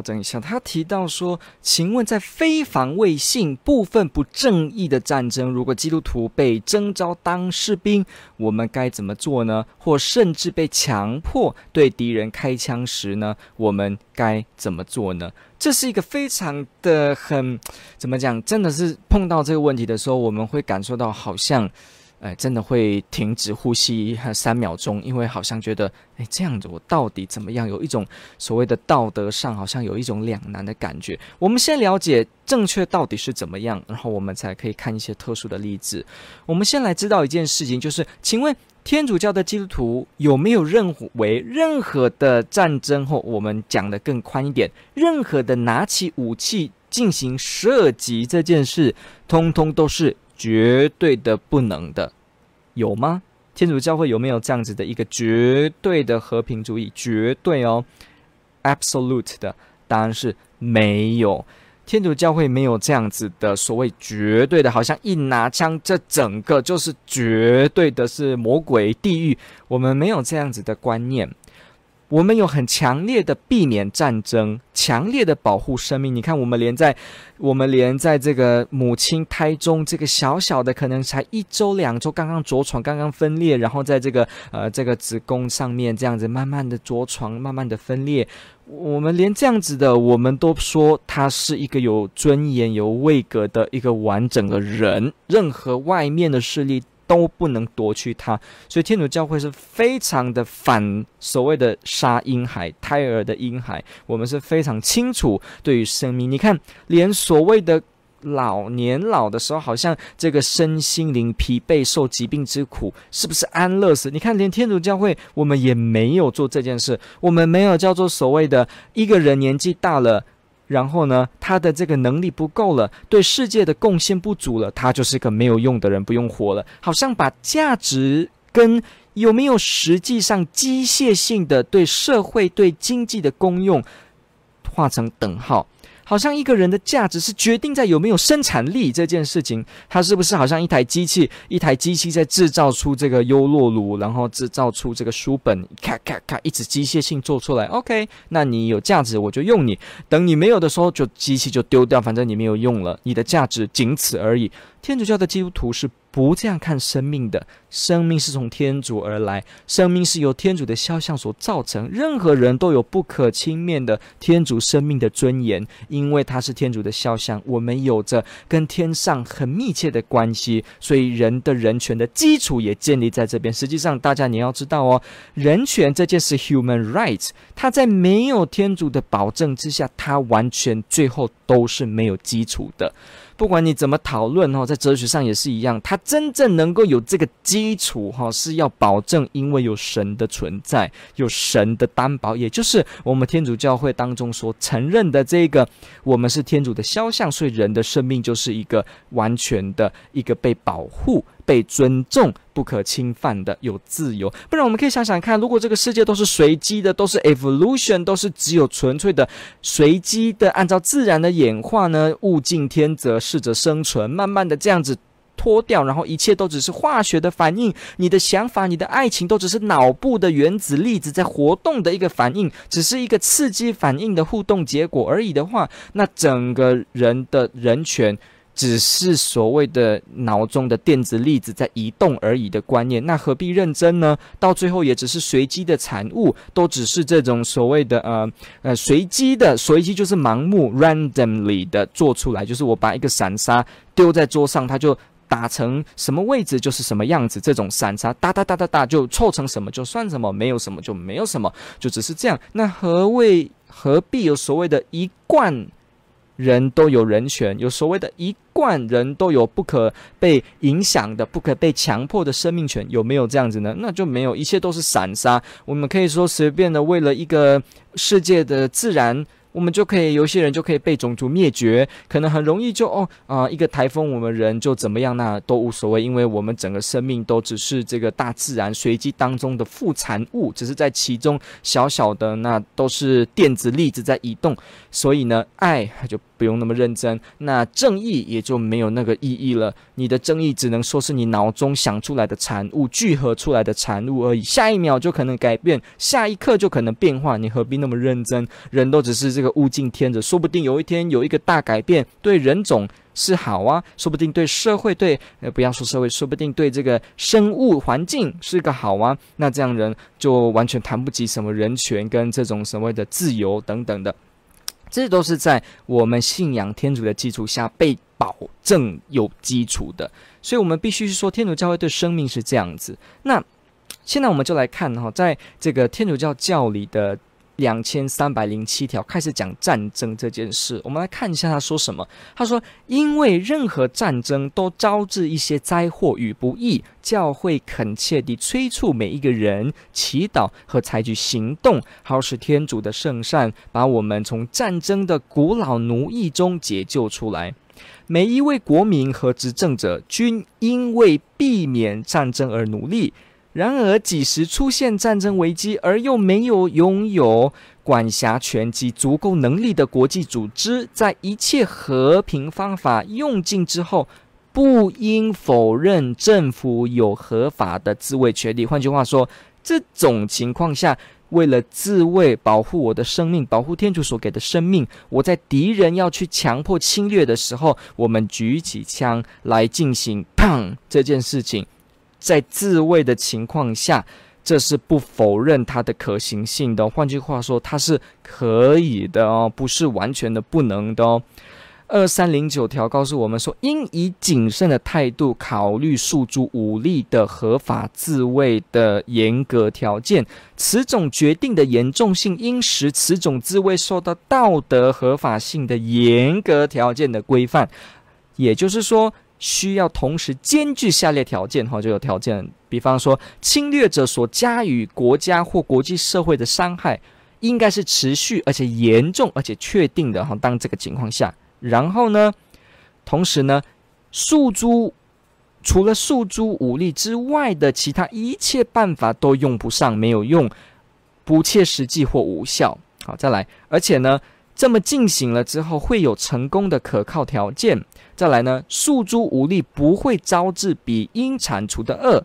调整一下。他提到说：“请问，在非防卫性、部分不正义的战争，如果基督徒被征召当士兵，我们该怎么做呢？或甚至被强迫对敌人开枪时呢，我们该怎么做呢？”这是一个非常的很怎么讲？真的是碰到这个问题的时候，我们会感受到好像。哎，真的会停止呼吸三秒钟，因为好像觉得，哎，这样子我到底怎么样？有一种所谓的道德上好像有一种两难的感觉。我们先了解正确到底是怎么样，然后我们才可以看一些特殊的例子。我们先来知道一件事情，就是，请问天主教的基督徒有没有认为任何的战争，或我们讲的更宽一点，任何的拿起武器进行射击这件事，通通都是？绝对的不能的，有吗？天主教会有没有这样子的一个绝对的和平主义？绝对哦，absolute 的答案是没有。天主教会没有这样子的所谓绝对的，好像一拿枪，这整个就是绝对的是魔鬼地狱。我们没有这样子的观念。我们有很强烈的避免战争，强烈的保护生命。你看，我们连在我们连在这个母亲胎中，这个小小的可能才一周两周，刚刚着床，刚刚分裂，然后在这个呃这个子宫上面这样子慢慢的着床，慢慢的分裂。我们连这样子的，我们都说他是一个有尊严、有位格的一个完整的人。任何外面的势力。都不能夺去它，所以天主教会是非常的反所谓的杀婴孩、胎儿的婴孩。我们是非常清楚对于生命。你看，连所谓的老年老的时候，好像这个身心灵疲惫、受疾病之苦，是不是安乐死？你看，连天主教会我们也没有做这件事，我们没有叫做所谓的一个人年纪大了。然后呢，他的这个能力不够了，对世界的贡献不足了，他就是个没有用的人，不用活了。好像把价值跟有没有实际上机械性的对社会、对经济的功用画成等号。好像一个人的价值是决定在有没有生产力这件事情，他是不是好像一台机器，一台机器在制造出这个优洛乳，然后制造出这个书本，咔咔咔，一直机械性做出来。OK，那你有价值，我就用你。等你没有的时候，就机器就丢掉，反正你没有用了，你的价值仅此而已。天主教的基督徒是不这样看生命的，生命是从天主而来，生命是由天主的肖像所造成，任何人都有不可轻蔑的天主生命的尊严，因为他是天主的肖像，我们有着跟天上很密切的关系，所以人的人权的基础也建立在这边。实际上，大家你要知道哦，人权这件事 （human rights），它在没有天主的保证之下，它完全最后都是没有基础的。不管你怎么讨论哈，在哲学上也是一样，它真正能够有这个基础哈，是要保证，因为有神的存在，有神的担保，也就是我们天主教会当中所承认的这个，我们是天主的肖像，所以人的生命就是一个完全的一个被保护。被尊重、不可侵犯的、有自由，不然我们可以想想看，如果这个世界都是随机的，都是 evolution，都是只有纯粹的随机的，按照自然的演化呢，物竞天择，适者生存，慢慢的这样子脱掉，然后一切都只是化学的反应，你的想法、你的爱情都只是脑部的原子粒子在活动的一个反应，只是一个刺激反应的互动结果而已的话，那整个人的人权。只是所谓的脑中的电子粒子在移动而已的观念，那何必认真呢？到最后也只是随机的产物，都只是这种所谓的呃呃随机的，随机就是盲目 randomly 的做出来，就是我把一个散沙丢在桌上，它就打成什么位置就是什么样子，这种散沙哒哒哒哒哒就凑成什么就算什么，没有什么就没有什么，就只是这样。那何谓何必有所谓的一贯？人都有人权，有所谓的一贯人都有不可被影响的、不可被强迫的生命权，有没有这样子呢？那就没有，一切都是散沙。我们可以说随便的为了一个世界的自然我们就可以有些人就可以被种族灭绝，可能很容易就哦啊、一个台风我们人就怎么样，那都无所谓，因为我们整个生命都只是这个大自然随机当中的副产物，只是在其中小小的那都是电子粒子在移动，所以呢，爱就不用那么认真，那正义也就没有那个意义了。你的正义只能说是你脑中想出来的产物，聚合出来的产物而已，下一秒就可能改变，下一刻就可能变化，你何必那么认真？人都只是这个物竞天择，说不定有一天有一个大改变，对人种是好啊，说不定对社会对呃不要说社会，说不定对这个生物环境是个好啊，那这样人就完全谈不及什么人权跟这种所谓的自由等等的，这都是在我们信仰天主的基础下被保证有基础的，所以我们必须说天主教会对生命是这样子。那现在我们就来看哈，在这个天主教教理的。两千三百零七条开始讲战争这件事，我们来看一下他说什么。他说：“因为任何战争都招致一些灾祸与不义，教会恳切地催促每一个人祈祷和采取行动，好使天主的圣善把我们从战争的古老奴役中解救出来。每一位国民和执政者均因为避免战争而努力。”然而，几时出现战争危机，而又没有拥有管辖权及足够能力的国际组织，在一切和平方法用尽之后，不应否认政府有合法的自卫权利。换句话说，这种情况下，为了自卫、保护我的生命、保护天主所给的生命，我在敌人要去强迫侵略的时候，我们举起枪来进行砰这件事情。在自卫的情况下，这是不否认它的可行性的。换句话说，它是可以的哦，不是完全的不能的哦。二三零九条告诉我们说，应以谨慎的态度考虑诉诸武力的合法自卫的严格条件。此种决定的严重性，应使此种自卫受到道德合法性的严格条件的规范。也就是说。需要同时兼具下列条件，哈，就有条件。比方说，侵略者所加于国家或国际社会的伤害，应该是持续而且严重而且确定的，哈。当这个情况下，然后呢，同时呢，诉诸除了诉诸武力之外的其他一切办法都用不上，没有用，不切实际或无效。好，再来，而且呢，这么进行了之后，会有成功的可靠条件。再来呢，诉诸武力不会招致比应铲除的恶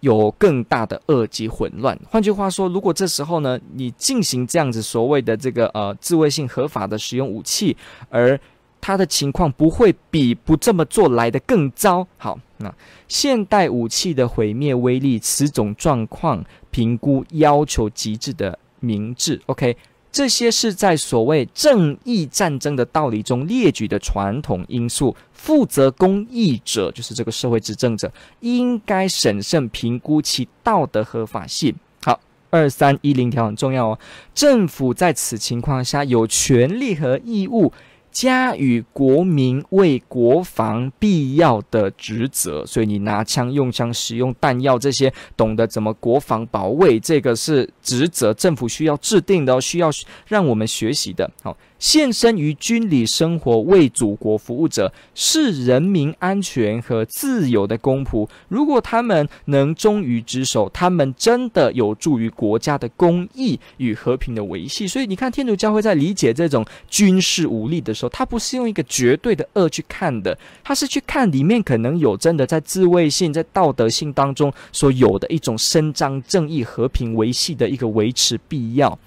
有更大的恶及混乱。换句话说，如果这时候呢，你进行这样子所谓的这个呃自卫性合法的使用武器，而它的情况不会比不这么做来得更糟。好，那现代武器的毁灭威力，此种状况评估要求极致的明智。OK。这些是在所谓正义战争的道理中列举的传统因素。负责公益者，就是这个社会执政者，应该审慎评估其道德合法性。好，二三一零条很重要哦。政府在此情况下有权利和义务。家与国民为国防必要的职责，所以你拿枪用枪、使用弹药这些，懂得怎么国防保卫，这个是职责，政府需要制定的，需要让我们学习的。好。献身于军旅生活、为祖国服务者，是人民安全和自由的公仆。如果他们能忠于职守，他们真的有助于国家的公义与和平的维系。所以，你看，天主教会在理解这种军事武力的时候，他不是用一个绝对的恶去看的，他是去看里面可能有真的在自卫性、在道德性当中所有的一种伸张正义、和平维系的一个维持必要。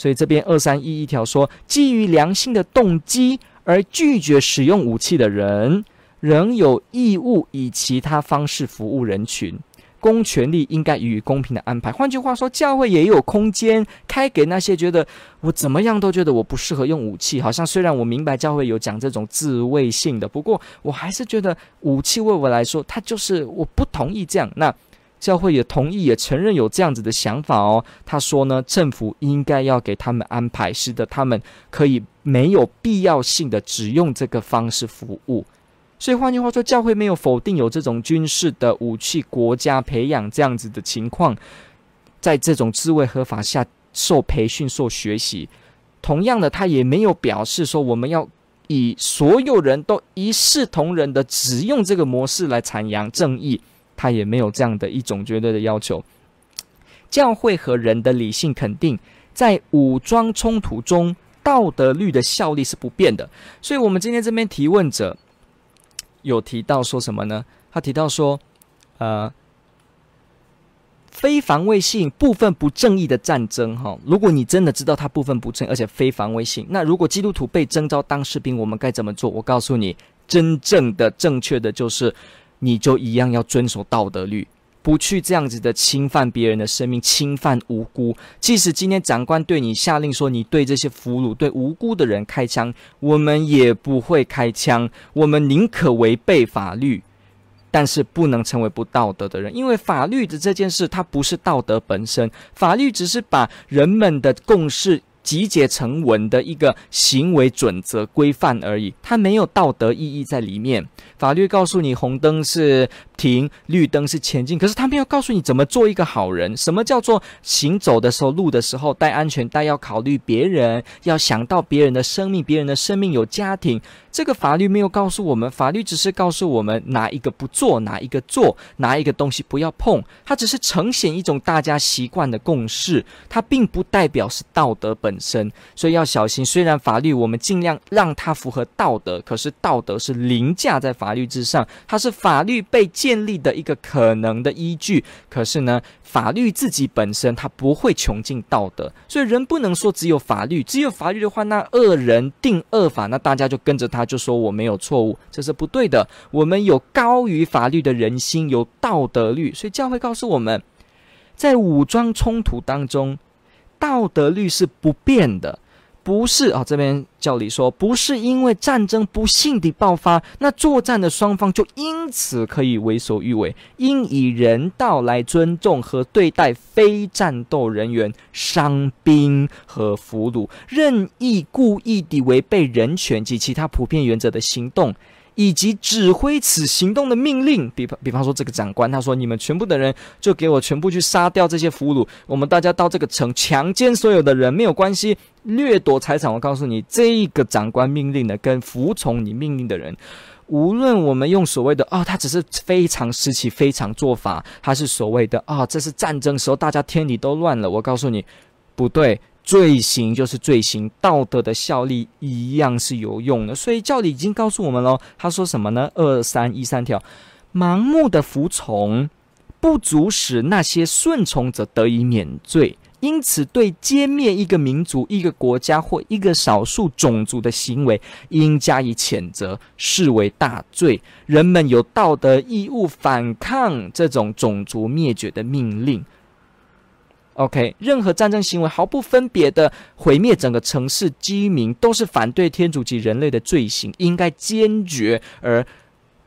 所以这边二三一一条说，基于良心的动机而拒绝使用武器的人，仍有义务以其他方式服务人群。公权力应该予以公平的安排。换句话说，教会也有空间开给那些觉得我怎么样都觉得我不适合用武器。好像虽然我明白教会有讲这种自卫性的，不过我还是觉得武器为我来说，它就是我不同意这样。那。教会也同意，也承认有这样子的想法哦。他说呢，政府应该要给他们安排，使得他们可以没有必要性的只用这个方式服务。所以换句话说，教会没有否定有这种军事的武器国家培养这样子的情况，在这种自卫合法下受培训、受学习。同样的，他也没有表示说我们要以所有人都一视同仁的只用这个模式来阐扬正义，他也没有这样的一种绝对的要求。教会和人的理性肯定，在武装冲突中，道德律的效力是不变的。所以，我们今天这边提问者有提到说什么呢？他提到说，呃。非防卫性、部分不正义的战争，哈，如果你真的知道它部分不正，而且非防卫性，那如果基督徒被征召当士兵，我们该怎么做？我告诉你，真正的正确的就是，你就一样要遵守道德律，不去这样子的侵犯别人的生命，侵犯无辜。即使今天长官对你下令说，你对这些俘虏、对无辜的人开枪，我们也不会开枪，我们宁可违背法律。但是不能成为不道德的人，因为法律的这件事，它不是道德本身，法律只是把人们的共识集结成文的一个行为准则规范而已，它没有道德意义在里面。法律告诉你红灯是停，绿灯是前进，可是他没有告诉你怎么做一个好人。什么叫做行走的时候、路的时候戴安全带，要考虑别人，要想到别人的生命，别人的生命有家庭。这个法律没有告诉我们，法律只是告诉我们哪一个不做，哪一个做，哪一个东西不要碰。它只是呈现一种大家习惯的共识，它并不代表是道德本身。所以要小心。虽然法律我们尽量让它符合道德，可是道德是凌驾在法律之上，它是法律被建建立的一个可能的依据。可是呢，法律自己本身它不会穷尽道德，所以人不能说只有法律，只有法律的话，那恶人定恶法，那大家就跟着他。他就说我没有错误，这是不对的。我们有高于法律的人心，有道德律，所以教会告诉我们，在武装冲突当中，道德律是不变的。不是啊，这边教理说，不是因为战争不幸地爆发，那作战的双方就因此可以为所欲为，应以人道来尊重和对待非战斗人员、伤兵和俘虏，任意故意地违背人权及其他普遍原则的行动。以及指挥此行动的命令，比方比方说这个长官，他说：“你们全部的人就给我全部去杀掉这些俘虏，我们大家到这个城强奸所有的人没有关系，掠夺财产。”我告诉你，这个长官命令的跟服从你命令的人，无论我们用所谓的“哦，他只是非常时期非常做法”，他是所谓的“啊、哦，这是战争时候大家天理都乱了”，我告诉你，不对。罪行就是罪行，道德的效力一样是有用的。所以教理已经告诉我们喽，他说什么呢？二三一三条，盲目的服从不足使那些顺从者得以免罪，因此对歼灭一个民族、一个国家或一个少数种族的行为，应加以谴责，视为大罪。人们有道德义务反抗这种种族灭绝的命令。OK，任何战争行为毫不分别的毁灭整个城市居民，都是反对天主及人类的罪行，应该坚决而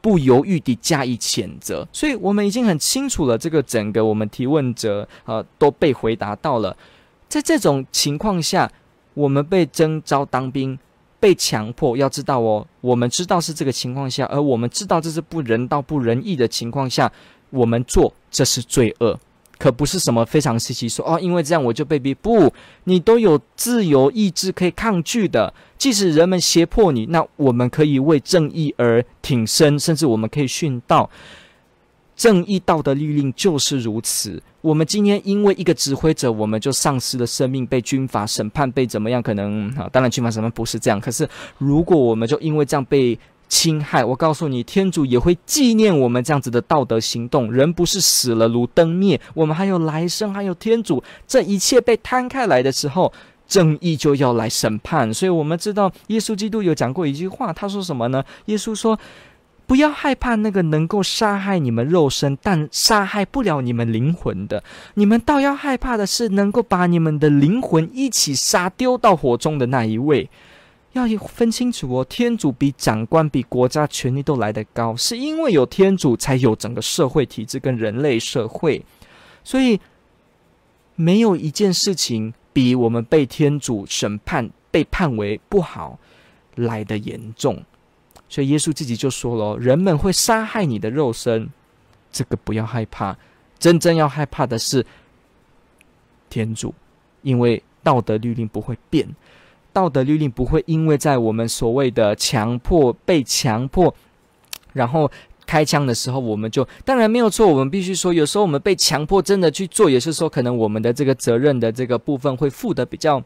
不犹豫地加以谴责。所以，我们已经很清楚了，这个整个我们提问者呃都被回答到了。在这种情况下，我们被征召当兵，被强迫，要知道哦，我们知道是这个情况下，而我们知道这是不人道、不仁义的情况下，我们做这是罪恶。可不是什么非常时期说哦，因为这样我就被逼。不，你都有自由意志可以抗拒的。即使人们胁迫你，那我们可以为正义而挺身，甚至我们可以殉道。正义道德律令就是如此。我们今天因为一个指挥者，我们就丧失了生命，被军法审判，被怎么样？可能啊，当然军法审判不是这样。可是如果我们就因为这样被侵害，我告诉你，天主也会纪念我们这样子的道德行动。人不是死了如灯灭，我们还有来生，还有天主。这一切被摊开来的时候，正义就要来审判。所以，我们知道耶稣基督有讲过一句话，他说什么呢？耶稣说：“不要害怕那个能够杀害你们肉身，但杀害不了你们灵魂的。你们倒要害怕的是，能够把你们的灵魂一起杀丢到火中的那一位。”要分清楚哦，天主比长官、比国家权力都来得高，是因为有天主，才有整个社会体制跟人类社会。所以，没有一件事情比我们被天主审判、被判为不好来得严重。所以，耶稣自己就说了：“人们会杀害你的肉身，这个不要害怕，真正要害怕的是天主，因为道德律令不会变。”道德律令不会因为在我们所谓的强迫、被强迫，然后开枪的时候，我们就当然没有错。我们必须说，有时候我们被强迫真的去做，也是说可能我们的这个责任的这个部分会负的比较。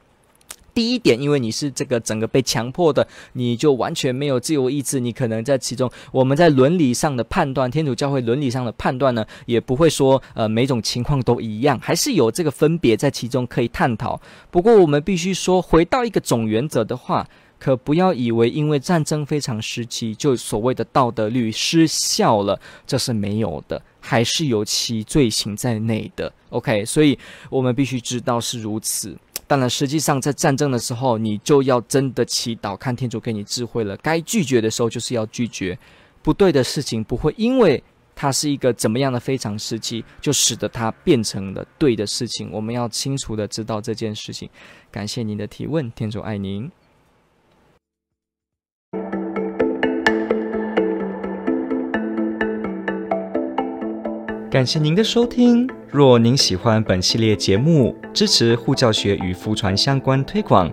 第一点，因为你是这个整个被强迫的，你就完全没有自由意志，你可能在其中，我们在伦理上的判断，天主教会伦理上的判断呢，也不会说呃每种情况都一样，还是有这个分别在其中可以探讨。不过我们必须说，回到一个总原则的话，可不要以为因为战争非常时期就所谓的道德律失效了，这是没有的，还是有其罪行在内的。OK，所以我们必须知道是如此。当然，实际上在战争的时候，你就要真的祈祷，看天主给你智慧了。该拒绝的时候，就是要拒绝。不对的事情不会因为它是一个怎么样的非常时期，就使得它变成了对的事情。我们要清楚的知道这件事情。感谢您的提问，天主爱您。感谢您的收听。若您喜欢本系列节目，支持护教学与福传相关推广，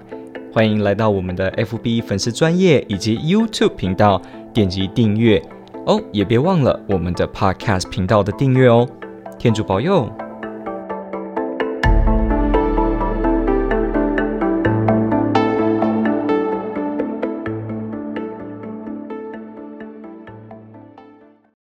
欢迎来到我们的 FB 粉丝专业以及 YouTube 频道，点击订阅哦，也别忘了我们的 Podcast 频道的订阅哦。天主保佑。